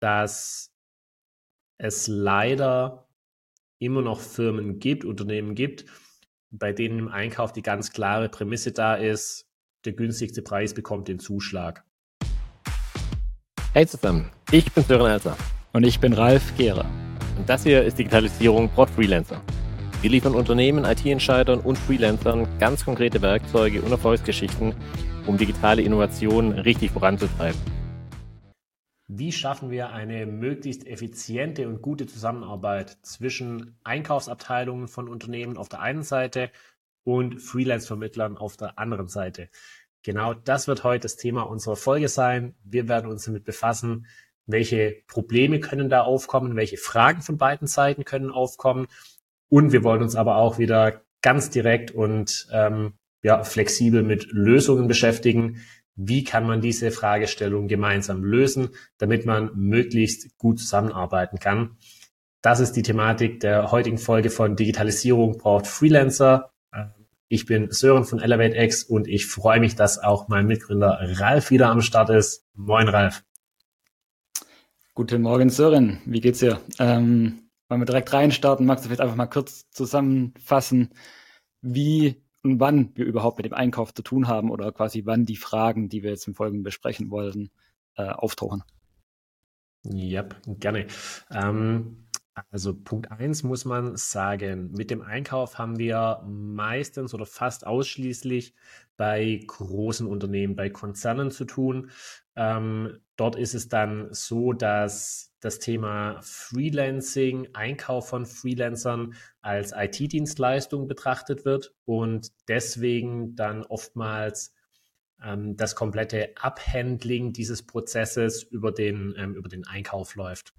dass es leider immer noch Firmen gibt, Unternehmen gibt, bei denen im Einkauf die ganz klare Prämisse da ist, der günstigste Preis bekommt den Zuschlag. Hey zusammen, ich bin Sören Elser. Und ich bin Ralf Gehrer. Und das hier ist Digitalisierung Prod Freelancer. Wir liefern Unternehmen, IT-Entscheidern und Freelancern ganz konkrete Werkzeuge und Erfolgsgeschichten, um digitale Innovationen richtig voranzutreiben. Wie schaffen wir eine möglichst effiziente und gute Zusammenarbeit zwischen Einkaufsabteilungen von Unternehmen auf der einen Seite und Freelance-Vermittlern auf der anderen Seite? Genau das wird heute das Thema unserer Folge sein. Wir werden uns damit befassen, welche Probleme können da aufkommen, welche Fragen von beiden Seiten können aufkommen. Und wir wollen uns aber auch wieder ganz direkt und ähm, ja, flexibel mit Lösungen beschäftigen, wie kann man diese Fragestellung gemeinsam lösen, damit man möglichst gut zusammenarbeiten kann. Das ist die Thematik der heutigen Folge von Digitalisierung braucht Freelancer. Ich bin Sören von ElevateX und ich freue mich, dass auch mein Mitgründer Ralf wieder am Start ist. Moin, Ralf. Guten Morgen, Sören. Wie geht's dir? Ähm, wollen wir direkt reinstarten? Magst du vielleicht einfach mal kurz zusammenfassen, wie wann wir überhaupt mit dem Einkauf zu tun haben oder quasi wann die Fragen, die wir jetzt im Folgenden besprechen wollten, äh, auftauchen. Ja, gerne. Ähm, also Punkt eins muss man sagen, mit dem Einkauf haben wir meistens oder fast ausschließlich bei großen Unternehmen, bei Konzernen zu tun. Ähm, dort ist es dann so, dass das Thema Freelancing, Einkauf von Freelancern als IT-Dienstleistung betrachtet wird und deswegen dann oftmals ähm, das komplette Abhandling dieses Prozesses über den, ähm, über den Einkauf läuft.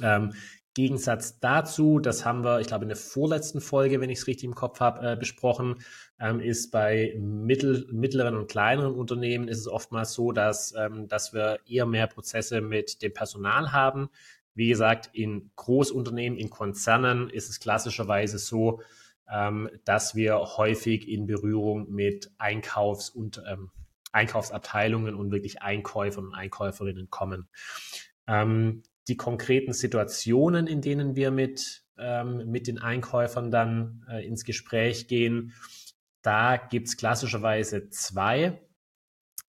Ähm, Gegensatz dazu, das haben wir, ich glaube, in der vorletzten Folge, wenn ich es richtig im Kopf habe, äh, besprochen, ähm, ist bei mittel, mittleren und kleineren Unternehmen ist es oftmals so, dass, ähm, dass wir eher mehr Prozesse mit dem Personal haben. Wie gesagt, in Großunternehmen, in Konzernen ist es klassischerweise so, ähm, dass wir häufig in Berührung mit Einkaufs- und ähm, Einkaufsabteilungen und wirklich Einkäufern und Einkäuferinnen kommen. Ähm, die konkreten Situationen, in denen wir mit, ähm, mit den Einkäufern dann äh, ins Gespräch gehen, da gibt's klassischerweise zwei.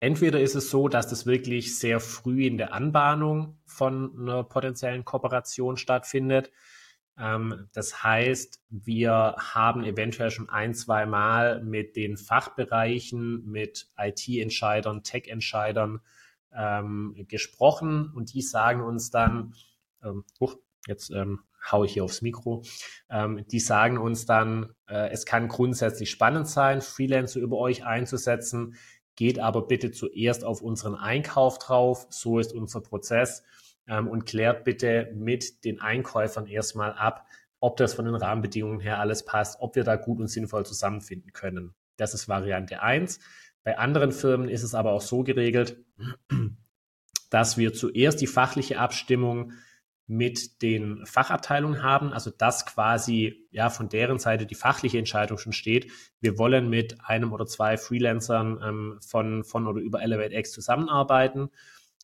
Entweder ist es so, dass das wirklich sehr früh in der Anbahnung von einer potenziellen Kooperation stattfindet. Ähm, das heißt, wir haben eventuell schon ein, zwei Mal mit den Fachbereichen, mit IT-Entscheidern, Tech-Entscheidern ähm, gesprochen und die sagen uns dann, ähm, huch, jetzt ähm, haue ich hier aufs Mikro, ähm, die sagen uns dann, äh, es kann grundsätzlich spannend sein, Freelancer über euch einzusetzen, geht aber bitte zuerst auf unseren Einkauf drauf, so ist unser Prozess ähm, und klärt bitte mit den Einkäufern erstmal ab, ob das von den Rahmenbedingungen her alles passt, ob wir da gut und sinnvoll zusammenfinden können. Das ist Variante eins. Bei anderen Firmen ist es aber auch so geregelt, dass wir zuerst die fachliche Abstimmung mit den Fachabteilungen haben, also dass quasi ja von deren Seite die fachliche Entscheidung schon steht. Wir wollen mit einem oder zwei Freelancern ähm, von, von oder über ElevateX zusammenarbeiten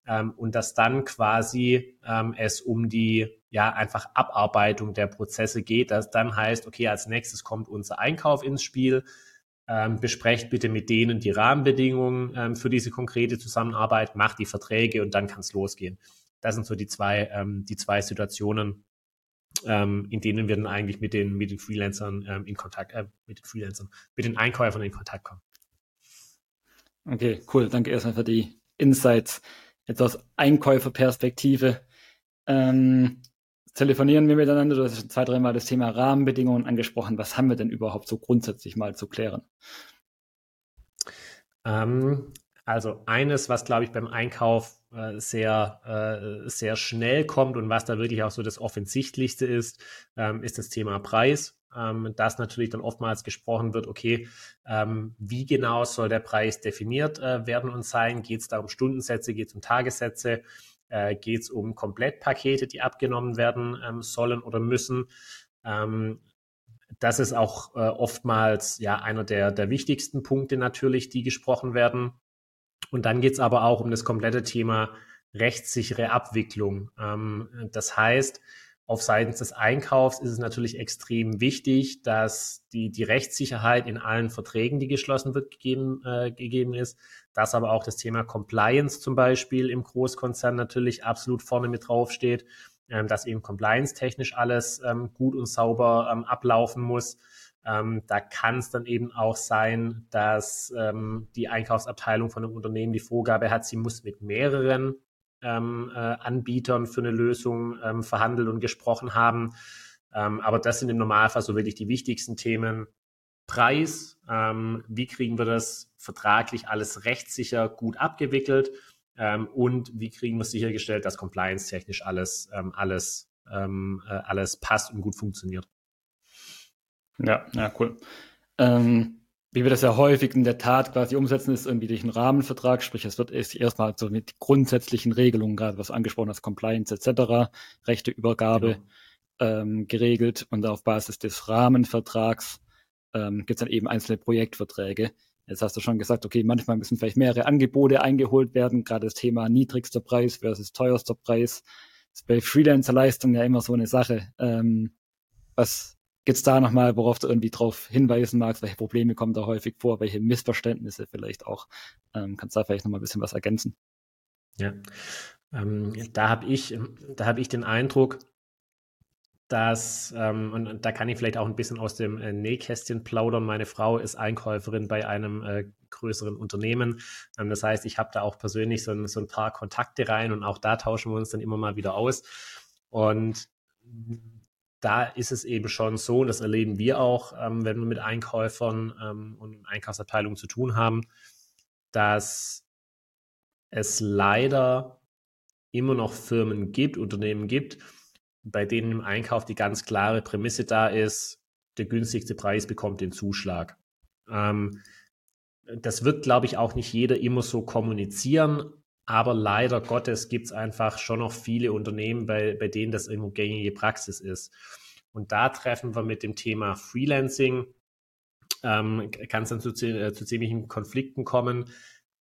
ähm, und dass dann quasi ähm, es um die ja einfach Abarbeitung der Prozesse geht. Das dann heißt, okay, als nächstes kommt unser Einkauf ins Spiel ähm, besprecht bitte mit denen die Rahmenbedingungen ähm, für diese konkrete Zusammenarbeit, macht die Verträge und dann kann es losgehen. Das sind so die zwei, ähm, die zwei Situationen, ähm, in denen wir dann eigentlich mit den, mit den Freelancern ähm, in Kontakt, äh, mit den Freelancern, mit den Einkäufern in Kontakt kommen. Okay, cool. Danke erstmal für die Insights. Jetzt aus Einkäuferperspektive. Ähm, telefonieren wir miteinander. Du hast zwei, dreimal das Thema Rahmenbedingungen angesprochen. Was haben wir denn überhaupt so grundsätzlich mal zu klären? Ähm, also eines, was glaube ich beim Einkauf äh, sehr, äh, sehr schnell kommt und was da wirklich auch so das Offensichtlichste ist, ähm, ist das Thema Preis. Ähm, dass natürlich dann oftmals gesprochen wird, okay, ähm, wie genau soll der Preis definiert äh, werden und sein? Geht es da um Stundensätze, geht es um Tagessätze? Äh, geht es um Komplettpakete, die abgenommen werden ähm, sollen oder müssen. Ähm, das ist auch äh, oftmals ja einer der, der wichtigsten Punkte natürlich, die gesprochen werden. Und dann geht es aber auch um das komplette Thema rechtssichere Abwicklung. Ähm, das heißt, auf Seiten des Einkaufs ist es natürlich extrem wichtig, dass die, die Rechtssicherheit in allen Verträgen, die geschlossen wird, gegeben, äh, gegeben ist, dass aber auch das Thema Compliance zum Beispiel im Großkonzern natürlich absolut vorne mit draufsteht, ähm, dass eben compliance-technisch alles ähm, gut und sauber ähm, ablaufen muss. Ähm, da kann es dann eben auch sein, dass ähm, die Einkaufsabteilung von einem Unternehmen die Vorgabe hat, sie muss mit mehreren ähm, äh, Anbietern für eine Lösung verhandelt und gesprochen haben. Aber das sind im Normalfall so wirklich die wichtigsten Themen. Preis, ähm, wie kriegen wir das vertraglich alles rechtssicher gut abgewickelt ähm, und wie kriegen wir sichergestellt, dass compliance-technisch alles, ähm, alles, äh, alles passt und gut funktioniert. Ja, ja, cool. Ähm, wie wir das ja häufig in der Tat quasi umsetzen, ist irgendwie durch einen Rahmenvertrag, sprich es wird erstmal so mit grundsätzlichen Regelungen, gerade was angesprochen hast, Compliance etc., Rechteübergabe genau. ähm, geregelt und auf Basis des Rahmenvertrags ähm, gibt es dann eben einzelne Projektverträge. Jetzt hast du schon gesagt, okay, manchmal müssen vielleicht mehrere Angebote eingeholt werden, gerade das Thema niedrigster Preis versus teuerster Preis. Das ist bei Freelancer-Leistungen ja immer so eine Sache. Ähm, was Gibt es da nochmal, worauf du irgendwie drauf hinweisen magst, welche Probleme kommen da häufig vor, welche Missverständnisse vielleicht auch? Ähm, kannst du da vielleicht nochmal ein bisschen was ergänzen? Ja, ähm, da habe ich, da habe ich den Eindruck, dass, ähm, und, und, da kann ich vielleicht auch ein bisschen aus dem äh, Nähkästchen plaudern. Meine Frau ist Einkäuferin bei einem äh, größeren Unternehmen. Ähm, das heißt, ich habe da auch persönlich so ein, so ein paar Kontakte rein und auch da tauschen wir uns dann immer mal wieder aus. Und da ist es eben schon so, und das erleben wir auch, ähm, wenn wir mit Einkäufern ähm, und Einkaufsabteilungen zu tun haben, dass es leider immer noch Firmen gibt, Unternehmen gibt, bei denen im Einkauf die ganz klare Prämisse da ist, der günstigste Preis bekommt den Zuschlag. Ähm, das wird, glaube ich, auch nicht jeder immer so kommunizieren, aber leider Gottes gibt es einfach schon noch viele Unternehmen, bei, bei denen das irgendwo gängige Praxis ist. Und da treffen wir mit dem Thema Freelancing, ähm, kann es dann zu, äh, zu ziemlichen Konflikten kommen,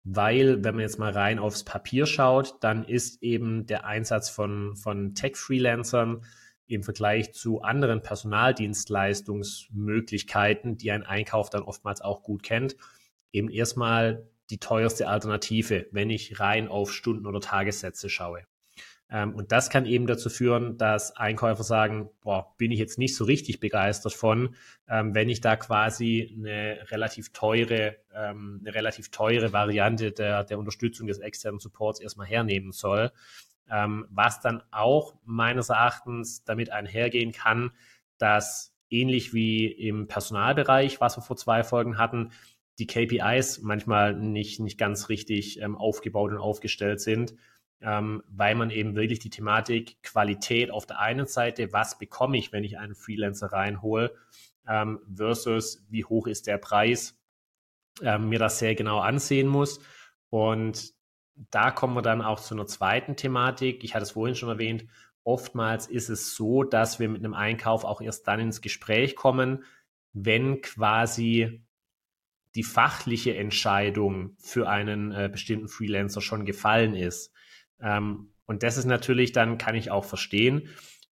weil, wenn man jetzt mal rein aufs Papier schaut, dann ist eben der Einsatz von, von Tech-Freelancern im Vergleich zu anderen Personaldienstleistungsmöglichkeiten, die ein Einkauf dann oftmals auch gut kennt, eben erstmal die teuerste Alternative, wenn ich rein auf Stunden- oder Tagessätze schaue. Ähm, und das kann eben dazu führen, dass Einkäufer sagen, boah, bin ich jetzt nicht so richtig begeistert von, ähm, wenn ich da quasi eine relativ teure, ähm, eine relativ teure Variante der, der Unterstützung des externen Supports erstmal hernehmen soll. Was dann auch meines Erachtens damit einhergehen kann, dass ähnlich wie im Personalbereich, was wir vor zwei Folgen hatten, die KPIs manchmal nicht, nicht ganz richtig aufgebaut und aufgestellt sind, ähm, weil man eben wirklich die Thematik Qualität auf der einen Seite, was bekomme ich, wenn ich einen Freelancer reinhole, ähm, versus wie hoch ist der Preis, ähm, mir das sehr genau ansehen muss. Und da kommen wir dann auch zu einer zweiten Thematik. Ich hatte es vorhin schon erwähnt. Oftmals ist es so, dass wir mit einem Einkauf auch erst dann ins Gespräch kommen, wenn quasi die fachliche Entscheidung für einen äh, bestimmten Freelancer schon gefallen ist. Ähm, und das ist natürlich dann, kann ich auch verstehen,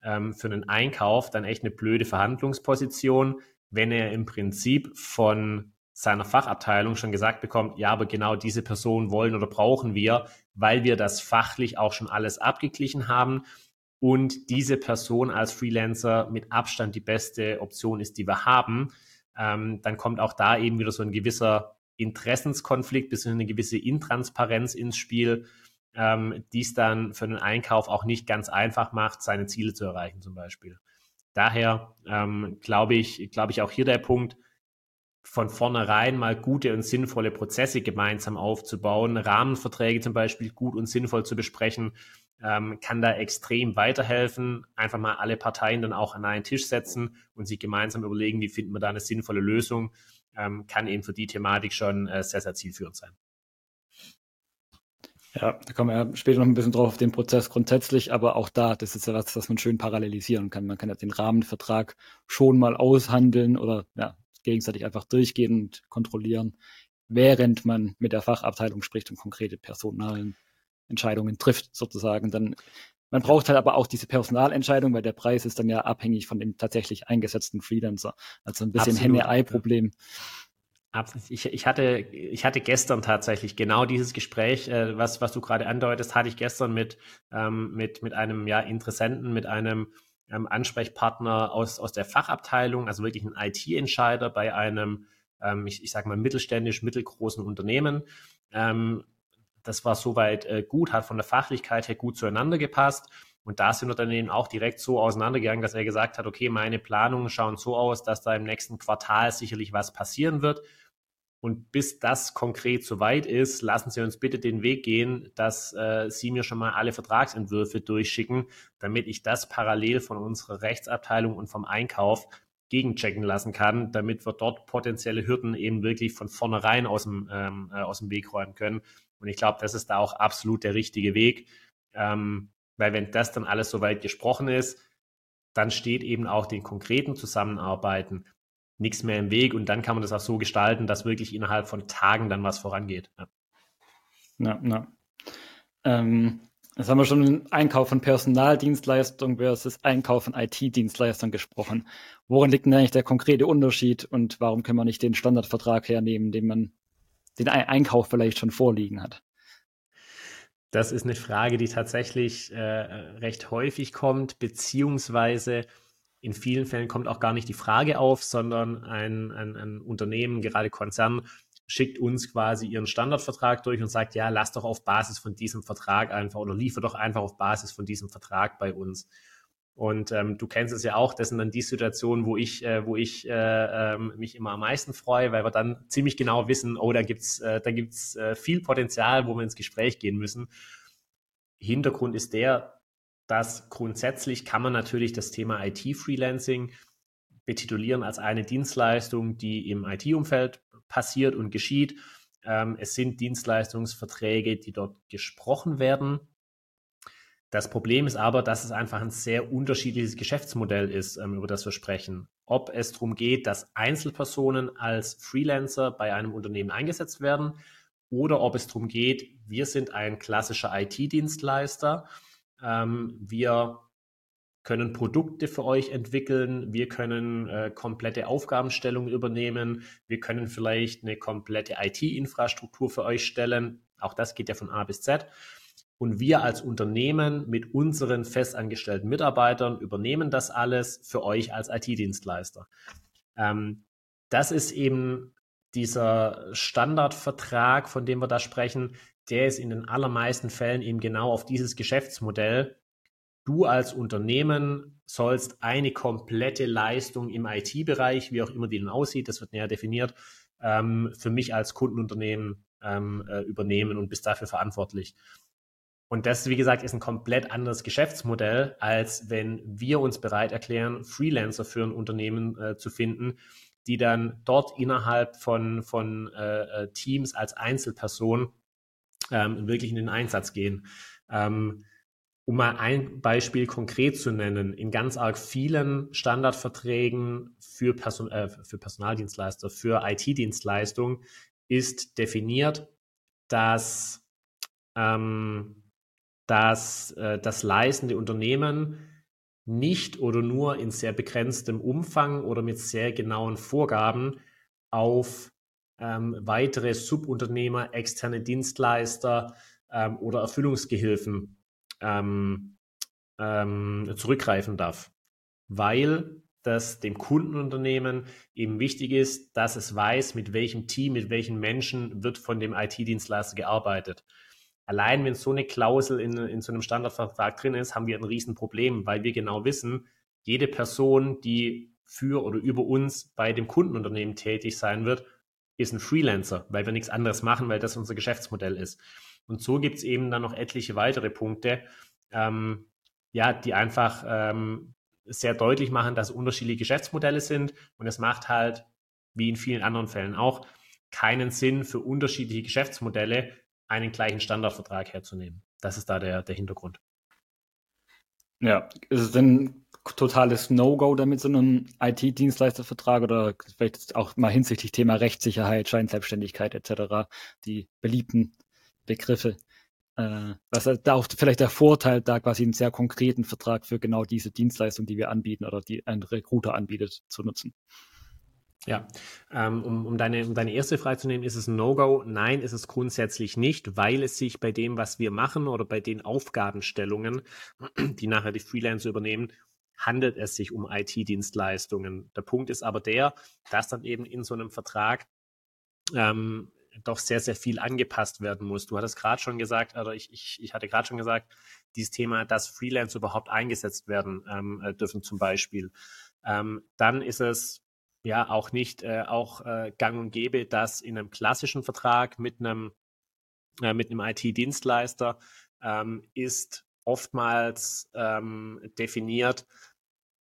ähm, für einen Einkauf dann echt eine blöde Verhandlungsposition, wenn er im Prinzip von seiner Fachabteilung schon gesagt bekommt, ja, aber genau diese Person wollen oder brauchen wir, weil wir das fachlich auch schon alles abgeglichen haben. Und diese Person als Freelancer mit Abstand die beste Option ist, die wir haben. Ähm, dann kommt auch da eben wieder so ein gewisser Interessenskonflikt bis eine gewisse Intransparenz ins Spiel, ähm, die es dann für den Einkauf auch nicht ganz einfach macht, seine Ziele zu erreichen zum Beispiel. Daher ähm, glaube ich, glaube ich auch hier der Punkt, von vornherein mal gute und sinnvolle Prozesse gemeinsam aufzubauen, Rahmenverträge zum Beispiel gut und sinnvoll zu besprechen, ähm, kann da extrem weiterhelfen. Einfach mal alle Parteien dann auch an einen Tisch setzen und sich gemeinsam überlegen, wie finden wir da eine sinnvolle Lösung, ähm, kann eben für die Thematik schon äh, sehr, sehr zielführend sein. Ja, da kommen wir ja später noch ein bisschen drauf auf den Prozess grundsätzlich, aber auch da, das ist ja was, was man schön parallelisieren kann. Man kann ja den Rahmenvertrag schon mal aushandeln oder ja, gegenseitig einfach durchgehen und kontrollieren, während man mit der Fachabteilung spricht und konkrete Personalen Entscheidungen trifft, sozusagen. Dann man braucht halt aber auch diese Personalentscheidung, weil der Preis ist dann ja abhängig von dem tatsächlich eingesetzten Freelancer. Also ein bisschen Henne-Ei-Problem. Ich, ich, hatte, ich hatte gestern tatsächlich genau dieses Gespräch, äh, was, was du gerade andeutest, hatte ich gestern mit, ähm, mit, mit einem ja, Interessenten, mit einem ähm, Ansprechpartner aus, aus der Fachabteilung, also wirklich ein IT-Entscheider bei einem, ähm, ich, ich sage mal, mittelständisch, mittelgroßen Unternehmen. Ähm, das war soweit äh, gut, hat von der Fachlichkeit her gut zueinander gepasst. Und da sind wir dann eben auch direkt so auseinandergegangen, dass er gesagt hat, okay, meine Planungen schauen so aus, dass da im nächsten Quartal sicherlich was passieren wird. Und bis das konkret soweit ist, lassen Sie uns bitte den Weg gehen, dass äh, Sie mir schon mal alle Vertragsentwürfe durchschicken, damit ich das parallel von unserer Rechtsabteilung und vom Einkauf gegenchecken lassen kann, damit wir dort potenzielle Hürden eben wirklich von vornherein aus dem, ähm, äh, aus dem Weg räumen können. Und ich glaube, das ist da auch absolut der richtige Weg. Ähm, weil wenn das dann alles soweit gesprochen ist, dann steht eben auch den konkreten Zusammenarbeiten nichts mehr im Weg und dann kann man das auch so gestalten, dass wirklich innerhalb von Tagen dann was vorangeht. Ja, ja. ja. Ähm, jetzt haben wir schon den Einkauf von Personaldienstleistungen versus Einkauf von IT-Dienstleistern gesprochen. Worin liegt denn eigentlich der konkrete Unterschied und warum können wir nicht den Standardvertrag hernehmen, den man den Einkauf vielleicht schon vorliegen hat? Das ist eine Frage, die tatsächlich äh, recht häufig kommt, beziehungsweise in vielen Fällen kommt auch gar nicht die Frage auf, sondern ein, ein, ein Unternehmen, gerade Konzern, schickt uns quasi ihren Standardvertrag durch und sagt, ja, lass doch auf Basis von diesem Vertrag einfach oder liefer doch einfach auf Basis von diesem Vertrag bei uns. Und ähm, du kennst es ja auch, das sind dann die Situationen, wo ich, äh, wo ich äh, äh, mich immer am meisten freue, weil wir dann ziemlich genau wissen, oh, da gibt's, äh, äh, viel Potenzial, wo wir ins Gespräch gehen müssen. Hintergrund ist der, dass grundsätzlich kann man natürlich das Thema IT-Freelancing betitulieren als eine Dienstleistung, die im IT-Umfeld passiert und geschieht. Ähm, es sind Dienstleistungsverträge, die dort gesprochen werden das Problem ist aber, dass es einfach ein sehr unterschiedliches Geschäftsmodell ist, ähm, über das wir sprechen. Ob es darum geht, dass Einzelpersonen als Freelancer bei einem Unternehmen eingesetzt werden oder ob es darum geht, wir sind ein klassischer IT-Dienstleister, ähm, wir können Produkte für euch entwickeln, wir können äh, komplette Aufgabenstellungen übernehmen, wir können vielleicht eine komplette IT-Infrastruktur für euch stellen. Auch das geht ja von A bis Z. Und wir als Unternehmen mit unseren festangestellten Mitarbeitern übernehmen das alles für euch als IT-Dienstleister. Ähm, das ist eben dieser Standardvertrag, von dem wir da sprechen, der ist in den allermeisten Fällen eben genau auf dieses Geschäftsmodell. Du als Unternehmen sollst eine komplette Leistung im IT-Bereich, wie auch immer die dann aussieht, das wird näher definiert, ähm, für mich als Kundenunternehmen ähm, äh, übernehmen und bist dafür verantwortlich. Und das, wie gesagt, ist ein komplett anderes Geschäftsmodell, als wenn wir uns bereit erklären, Freelancer für ein Unternehmen äh, zu finden, die dann dort innerhalb von, von äh, äh Teams als Einzelperson ähm, wirklich in den Einsatz gehen. Ähm, um mal ein Beispiel konkret zu nennen, in ganz arg vielen Standardverträgen für, Person, äh, für Personaldienstleister, für IT-Dienstleistung ist definiert, dass ähm, dass äh, das leistende Unternehmen nicht oder nur in sehr begrenztem Umfang oder mit sehr genauen Vorgaben auf ähm, weitere Subunternehmer, externe Dienstleister ähm, oder Erfüllungsgehilfen ähm, ähm zurückgreifen darf, weil das dem Kundenunternehmen eben wichtig ist, dass es weiß, mit welchem Team, mit welchen Menschen wird von dem IT-Dienstleister gearbeitet allein wenn so eine Klausel in, in so einem Standardvertrag drin ist, haben wir ein Riesenproblem, weil wir genau wissen, jede Person, die für oder über uns bei dem Kundenunternehmen tätig sein wird, ist ein Freelancer, weil wir nichts anderes machen, weil das unser Geschäftsmodell ist. Und so gibt es eben dann noch etliche weitere Punkte, ähm, ja, die einfach ähm, sehr deutlich machen, dass unterschiedliche Geschäftsmodelle sind. Und es macht halt, wie in vielen anderen Fällen auch, keinen Sinn für unterschiedliche Geschäftsmodelle einen gleichen Standardvertrag herzunehmen. Das ist da der, der Hintergrund. Ja, ist es denn totales No-Go damit so einem IT-Dienstleistervertrag oder vielleicht auch mal hinsichtlich Thema Rechtssicherheit, Scheinselbstständigkeit etc., die beliebten Begriffe. äh, was da auch vielleicht der Vorteil, da quasi einen sehr konkreten Vertrag für genau diese Dienstleistung, die wir anbieten oder die ein Recruiter anbietet, zu nutzen. Ja, ähm, um, um, deine, um deine erste Frage zu nehmen, ist es ein No-Go? Nein, ist es grundsätzlich nicht, weil es sich bei dem, was wir machen oder bei den Aufgabenstellungen, die nachher die Freelancer übernehmen, handelt es sich um IT-Dienstleistungen. Der Punkt ist aber der, dass dann eben in so einem Vertrag ähm, doch sehr, sehr viel angepasst werden muss. Du hattest gerade schon gesagt, oder ich, ich, ich hatte gerade schon gesagt, dieses Thema, dass Freelancer überhaupt eingesetzt werden ähm, äh, dürfen zum Beispiel. Ähm, dann ist es ja auch nicht äh, auch äh, gang und gäbe, dass in einem klassischen Vertrag mit einem, äh, einem IT-Dienstleister ähm, ist oftmals ähm, definiert,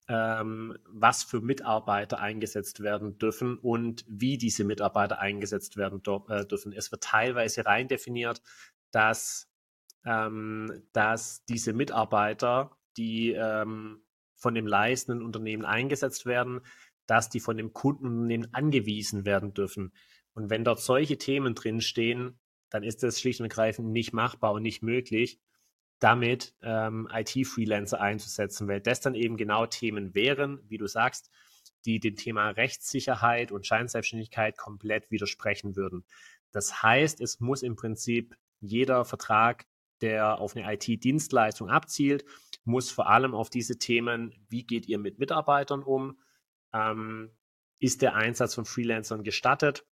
ähm, was für Mitarbeiter eingesetzt werden dürfen und wie diese Mitarbeiter eingesetzt werden äh, dürfen. Es wird teilweise rein definiert, dass, ähm, dass diese Mitarbeiter, die ähm, von dem leistenden Unternehmen eingesetzt werden, dass die von dem Kundenunternehmen angewiesen werden dürfen. Und wenn dort solche Themen drinstehen, dann ist das schlicht und ergreifend nicht machbar und nicht möglich damit ähm, IT-Freelancer einzusetzen, weil das dann eben genau Themen wären, wie du sagst, die dem Thema Rechtssicherheit und Scheinselbstständigkeit komplett widersprechen würden. Das heißt, es muss im Prinzip jeder Vertrag, der auf eine IT-Dienstleistung abzielt, muss vor allem auf diese Themen, wie geht ihr mit Mitarbeitern um, ähm, ist der Einsatz von Freelancern gestattet,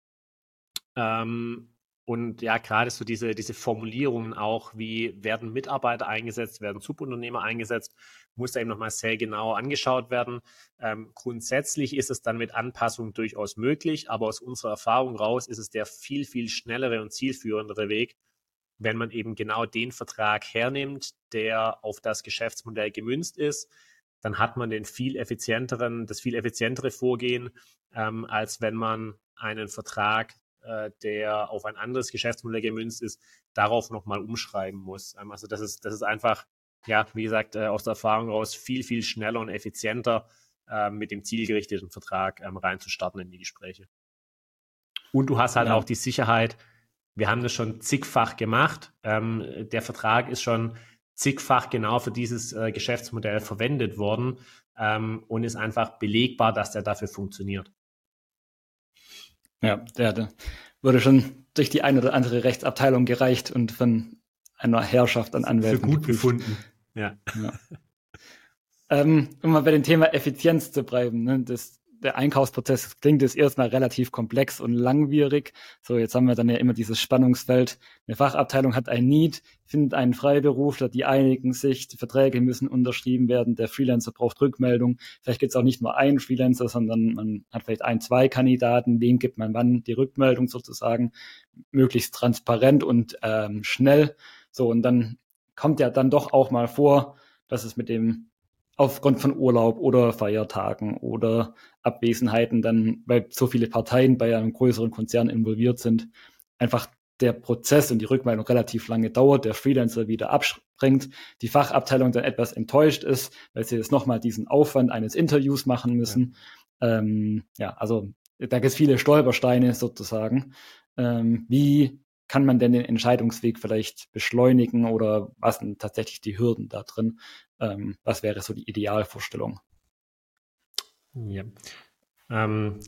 ähm, und ja, gerade so diese, diese Formulierungen auch, wie werden Mitarbeiter eingesetzt, werden Subunternehmer eingesetzt, muss da eben nochmal sehr genau angeschaut werden. Ähm, grundsätzlich ist es dann mit Anpassung durchaus möglich, aber aus unserer Erfahrung raus ist es der viel, viel schnellere und zielführendere Weg, wenn man eben genau den Vertrag hernimmt, der auf das Geschäftsmodell gemünzt ist. Dann hat man den viel effizienteren, das viel effizientere Vorgehen, ähm, als wenn man einen Vertrag äh, der auf ein anderes Geschäftsmodell gemünzt ist, darauf nochmal umschreiben muss. Ähm, also das ist, das ist einfach, ja, wie gesagt, äh, aus der Erfahrung raus viel, viel schneller und effizienter äh, mit dem zielgerichteten Vertrag ähm, reinzustarten in die Gespräche. Und du hast halt ja. auch die Sicherheit, wir haben das schon zigfach gemacht. Ähm, der Vertrag ist schon zigfach genau für dieses äh, Geschäftsmodell verwendet worden ähm, und ist einfach belegbar, dass der dafür funktioniert. Ja, der, der wurde schon durch die eine oder andere Rechtsabteilung gereicht und von einer Herrschaft an Anwälten. Für gut befunden. Ja. ja. ähm, um mal bei dem Thema Effizienz zu bleiben, ne, das der Einkaufsprozess klingt jetzt erstmal relativ komplex und langwierig. So, jetzt haben wir dann ja immer dieses Spannungsfeld. Eine Fachabteilung hat ein Need, findet einen Freiberufler, die einigen sich, die Verträge müssen unterschrieben werden, der Freelancer braucht Rückmeldung. Vielleicht gibt es auch nicht nur einen Freelancer, sondern man hat vielleicht ein, zwei Kandidaten, wem gibt man wann die Rückmeldung sozusagen, möglichst transparent und ähm, schnell. So, und dann kommt ja dann doch auch mal vor, dass es mit dem aufgrund von Urlaub oder Feiertagen oder Abwesenheiten dann, weil so viele Parteien bei einem größeren Konzern involviert sind, einfach der Prozess und die Rückmeldung relativ lange dauert, der Freelancer wieder abspringt, die Fachabteilung dann etwas enttäuscht ist, weil sie jetzt nochmal diesen Aufwand eines Interviews machen müssen. Ja, ähm, ja also da gibt es viele Stolpersteine sozusagen. Ähm, wie kann man denn den Entscheidungsweg vielleicht beschleunigen oder was sind tatsächlich die Hürden da drin? Ähm, was wäre so die Idealvorstellung? Ja. Ähm,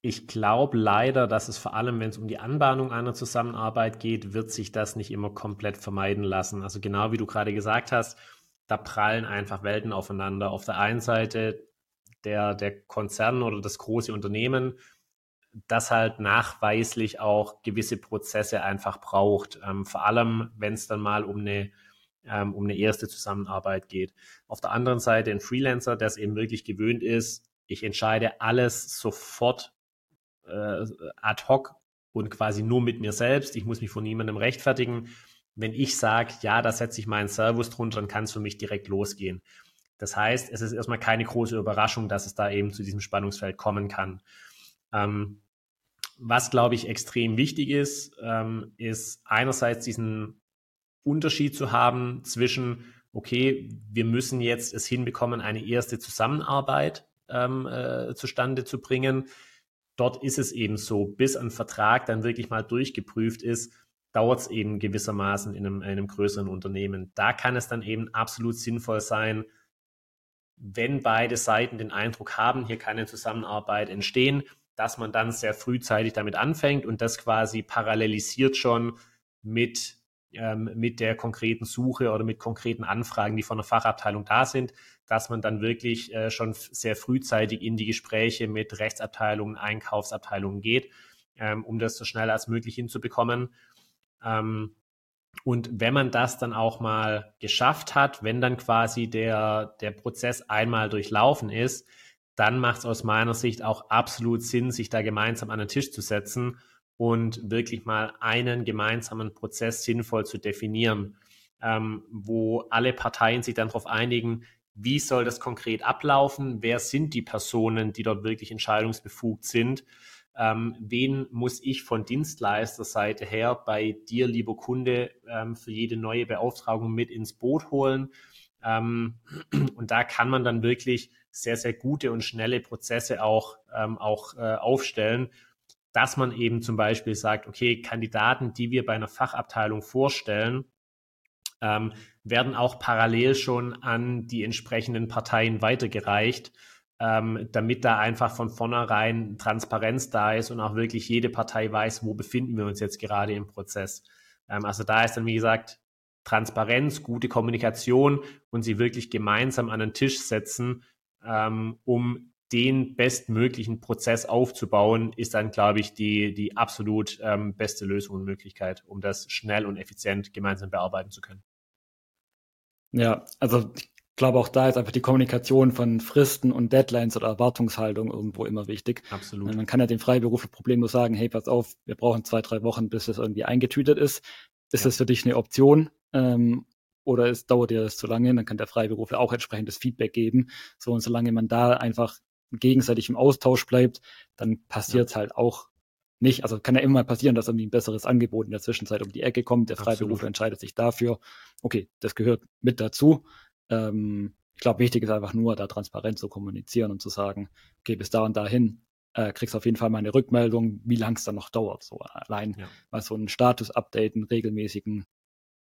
ich glaube leider, dass es vor allem, wenn es um die Anbahnung einer Zusammenarbeit geht, wird sich das nicht immer komplett vermeiden lassen. Also genau wie du gerade gesagt hast, da prallen einfach Welten aufeinander. Auf der einen Seite der, der Konzern oder das große Unternehmen das halt nachweislich auch gewisse Prozesse einfach braucht. Ähm, vor allem, wenn es dann mal um eine, ähm, um eine erste Zusammenarbeit geht. Auf der anderen Seite ein Freelancer, der es eben wirklich gewöhnt ist, ich entscheide alles sofort äh, ad hoc und quasi nur mit mir selbst. Ich muss mich von niemandem rechtfertigen. Wenn ich sage, ja, da setze ich meinen Servus drunter, dann kann es für mich direkt losgehen. Das heißt, es ist erstmal keine große Überraschung, dass es da eben zu diesem Spannungsfeld kommen kann. Ähm, was, glaube ich, extrem wichtig ist, ähm, ist einerseits diesen Unterschied zu haben zwischen, okay, wir müssen jetzt es hinbekommen, eine erste Zusammenarbeit ähm, äh, zustande zu bringen. Dort ist es eben so, bis ein Vertrag dann wirklich mal durchgeprüft ist, dauert es eben gewissermaßen in einem, in einem größeren Unternehmen. Da kann es dann eben absolut sinnvoll sein, wenn beide Seiten den Eindruck haben, hier kann eine Zusammenarbeit entstehen, dass man dann sehr frühzeitig damit anfängt und das quasi parallelisiert schon mit, ähm, mit der konkreten Suche oder mit konkreten Anfragen, die von der Fachabteilung da sind, dass man dann wirklich äh, schon sehr frühzeitig in die Gespräche mit Rechtsabteilungen, Einkaufsabteilungen geht, ähm, um das so schnell als möglich hinzubekommen. Ähm, und wenn man das dann auch mal geschafft hat, wenn dann quasi der, der Prozess einmal durchlaufen ist, dann macht es aus meiner Sicht auch absolut Sinn, sich da gemeinsam an den Tisch zu setzen und wirklich mal einen gemeinsamen Prozess sinnvoll zu definieren, ähm, wo alle Parteien sich dann darauf einigen, wie soll das konkret ablaufen, wer sind die Personen, die dort wirklich entscheidungsbefugt sind? Ähm, wen muss ich von Dienstleisterseite her bei dir, lieber Kunde, ähm, für jede neue Beauftragung mit ins Boot holen. Ähm, und da kann man dann wirklich sehr, sehr gute und schnelle Prozesse auch, ähm, auch äh, aufstellen, dass man eben zum Beispiel sagt, okay, Kandidaten, die wir bei einer Fachabteilung vorstellen, ähm, werden auch parallel schon an die entsprechenden Parteien weitergereicht ähm, damit da einfach von vornherein Transparenz da ist und auch wirklich jede Partei weiß, wo befinden wir uns jetzt gerade im Prozess. Ähm, also da ist dann, wie gesagt, Transparenz, gute Kommunikation und sie wirklich gemeinsam an den Tisch setzen, ähm, um den bestmöglichen Prozess aufzubauen, ist dann, glaube ich, die, die absolut ähm, beste Lösung und Möglichkeit, um das schnell und effizient gemeinsam bearbeiten zu können. Ja, also ich glaube, auch da ist einfach die Kommunikation von Fristen und Deadlines oder Erwartungshaltung irgendwo immer wichtig. Absolut. Man kann ja dem Freiberufler problemlos sagen, hey, pass auf, wir brauchen zwei, drei Wochen, bis das irgendwie eingetütet ist. Ist ja. das für dich eine Option? Ähm, oder es dauert dir das zu lange? Dann kann der Freiberufler auch entsprechendes Feedback geben. So und solange man da einfach gegenseitig im Austausch bleibt, dann passiert es ja. halt auch nicht. Also kann ja immer mal passieren, dass irgendwie ein besseres Angebot in der Zwischenzeit um die Ecke kommt. Der Freiberufler entscheidet sich dafür. Okay, das gehört mit dazu. Ähm, ich glaube, wichtig ist einfach nur, da transparent zu kommunizieren und zu sagen, okay, bis da und dahin äh, kriegst auf jeden Fall mal eine Rückmeldung, wie lang es dann noch dauert. So allein ja. mal so ein Status-Update in regelmäßigen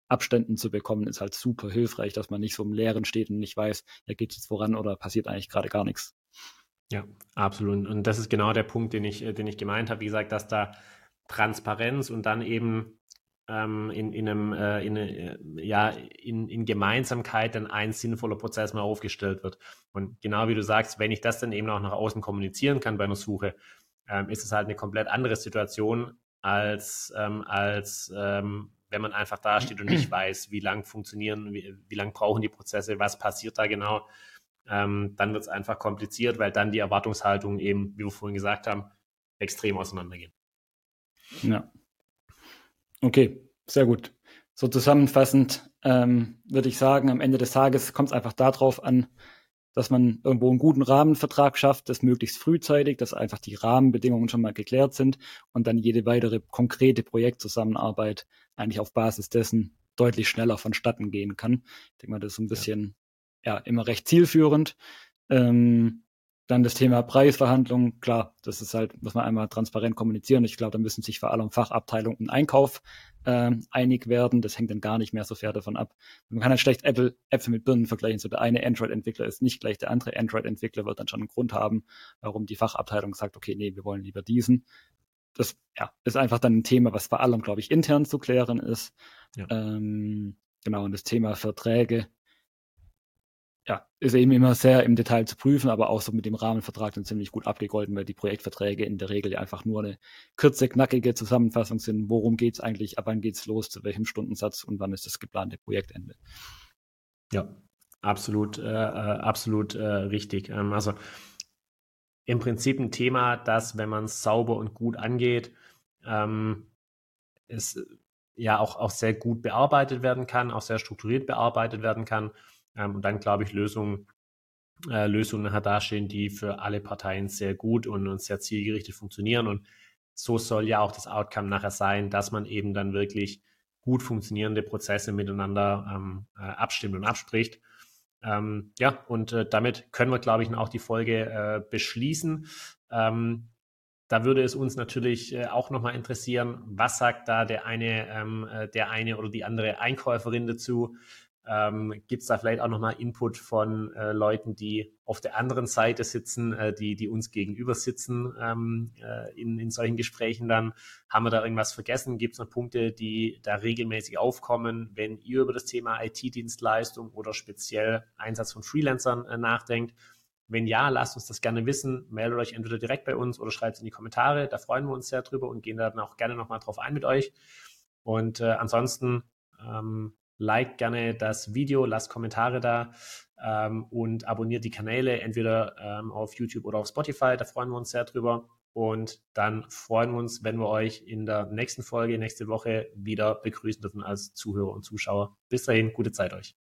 Abständen zu bekommen, ist halt super hilfreich, dass man nicht so im Leeren steht und nicht weiß, ja, geht es jetzt voran oder passiert eigentlich gerade gar nichts. Ja, absolut. Und das ist genau der Punkt, den ich, den ich gemeint habe. Wie gesagt, dass da Transparenz und dann eben ähm, in, in, einem, äh, in, äh, ja, in, in Gemeinsamkeit dann ein sinnvoller Prozess mal aufgestellt wird. Und genau wie du sagst, wenn ich das dann eben auch nach außen kommunizieren kann bei einer Suche, ähm, ist es halt eine komplett andere Situation, als, ähm, als ähm, wenn man einfach da steht und nicht weiß, wie lang funktionieren, wie, wie lang brauchen die Prozesse, was passiert da genau. Ähm, dann wird es einfach kompliziert, weil dann die Erwartungshaltungen eben, wie wir vorhin gesagt haben, extrem auseinandergehen. Ja. Okay, sehr gut. So zusammenfassend ähm, würde ich sagen, am Ende des Tages kommt es einfach darauf an, dass man irgendwo einen guten Rahmenvertrag schafft, das möglichst frühzeitig, dass einfach die Rahmenbedingungen schon mal geklärt sind und dann jede weitere konkrete Projektzusammenarbeit eigentlich auf Basis dessen deutlich schneller vonstatten gehen kann. Ich denke mal, das ist ein bisschen ja, immer recht zielführend. Ähm, dann das Thema Preisverhandlungen, klar, das ist halt, muss man einmal transparent kommunizieren. Ich glaube, da müssen sich vor allem Fachabteilung und Einkauf äh, einig werden. Das hängt dann gar nicht mehr so sehr davon ab. Man kann halt schlecht Apple, Äpfel mit Birnen vergleichen. So der eine Android-Entwickler ist nicht gleich der andere Android-Entwickler, wird dann schon einen Grund haben, warum die Fachabteilung sagt, okay, nee, wir wollen lieber diesen. Das ja, ist einfach dann ein Thema, was vor allem, glaube ich, intern zu klären ist. Ja. Ähm, genau, und das Thema Verträge ja, ist eben immer sehr im Detail zu prüfen, aber auch so mit dem Rahmenvertrag dann ziemlich gut abgegolten, weil die Projektverträge in der Regel ja einfach nur eine kurze, knackige Zusammenfassung sind. Worum geht's eigentlich, ab wann geht's los, zu welchem Stundensatz und wann ist das geplante Projektende? Ja, absolut, äh, äh absolut äh, richtig. Ähm, also im Prinzip ein Thema, das, wenn man es sauber und gut angeht, ähm, ist ja auch, auch sehr gut bearbeitet werden kann, auch sehr strukturiert bearbeitet werden kann ähm, und dann, glaube ich, Lösungen, äh, Lösungen hat dastehen, die für alle Parteien sehr gut und, und sehr zielgerichtet funktionieren. Und so soll ja auch das Outcome nachher sein, dass man eben dann wirklich gut funktionierende Prozesse miteinander ähm, äh, abstimmt und abspricht. Ähm, ja, und äh, damit können wir, glaube ich, auch die Folge äh, beschließen. Ähm, da würde es uns natürlich äh, auch nochmal interessieren, was sagt da der eine, ähm, äh, der eine oder die andere Einkäuferin dazu? Ähm, Gibt es da vielleicht auch nochmal Input von äh, Leuten, die auf der anderen Seite sitzen, äh, die, die uns gegenüber sitzen ähm, äh, in, in solchen Gesprächen dann? Haben wir da irgendwas vergessen? Gibt es noch Punkte, die da regelmäßig aufkommen, wenn ihr über das Thema IT-Dienstleistung oder speziell Einsatz von Freelancern äh, nachdenkt? Wenn ja, lasst uns das gerne wissen. Meldet euch entweder direkt bei uns oder schreibt es in die Kommentare. Da freuen wir uns sehr drüber und gehen dann auch gerne nochmal drauf ein mit euch. Und äh, ansonsten ähm, liked gerne das Video, lasst Kommentare da ähm, und abonniert die Kanäle entweder ähm, auf YouTube oder auf Spotify. Da freuen wir uns sehr drüber. Und dann freuen wir uns, wenn wir euch in der nächsten Folge, nächste Woche wieder begrüßen dürfen als Zuhörer und Zuschauer. Bis dahin, gute Zeit euch.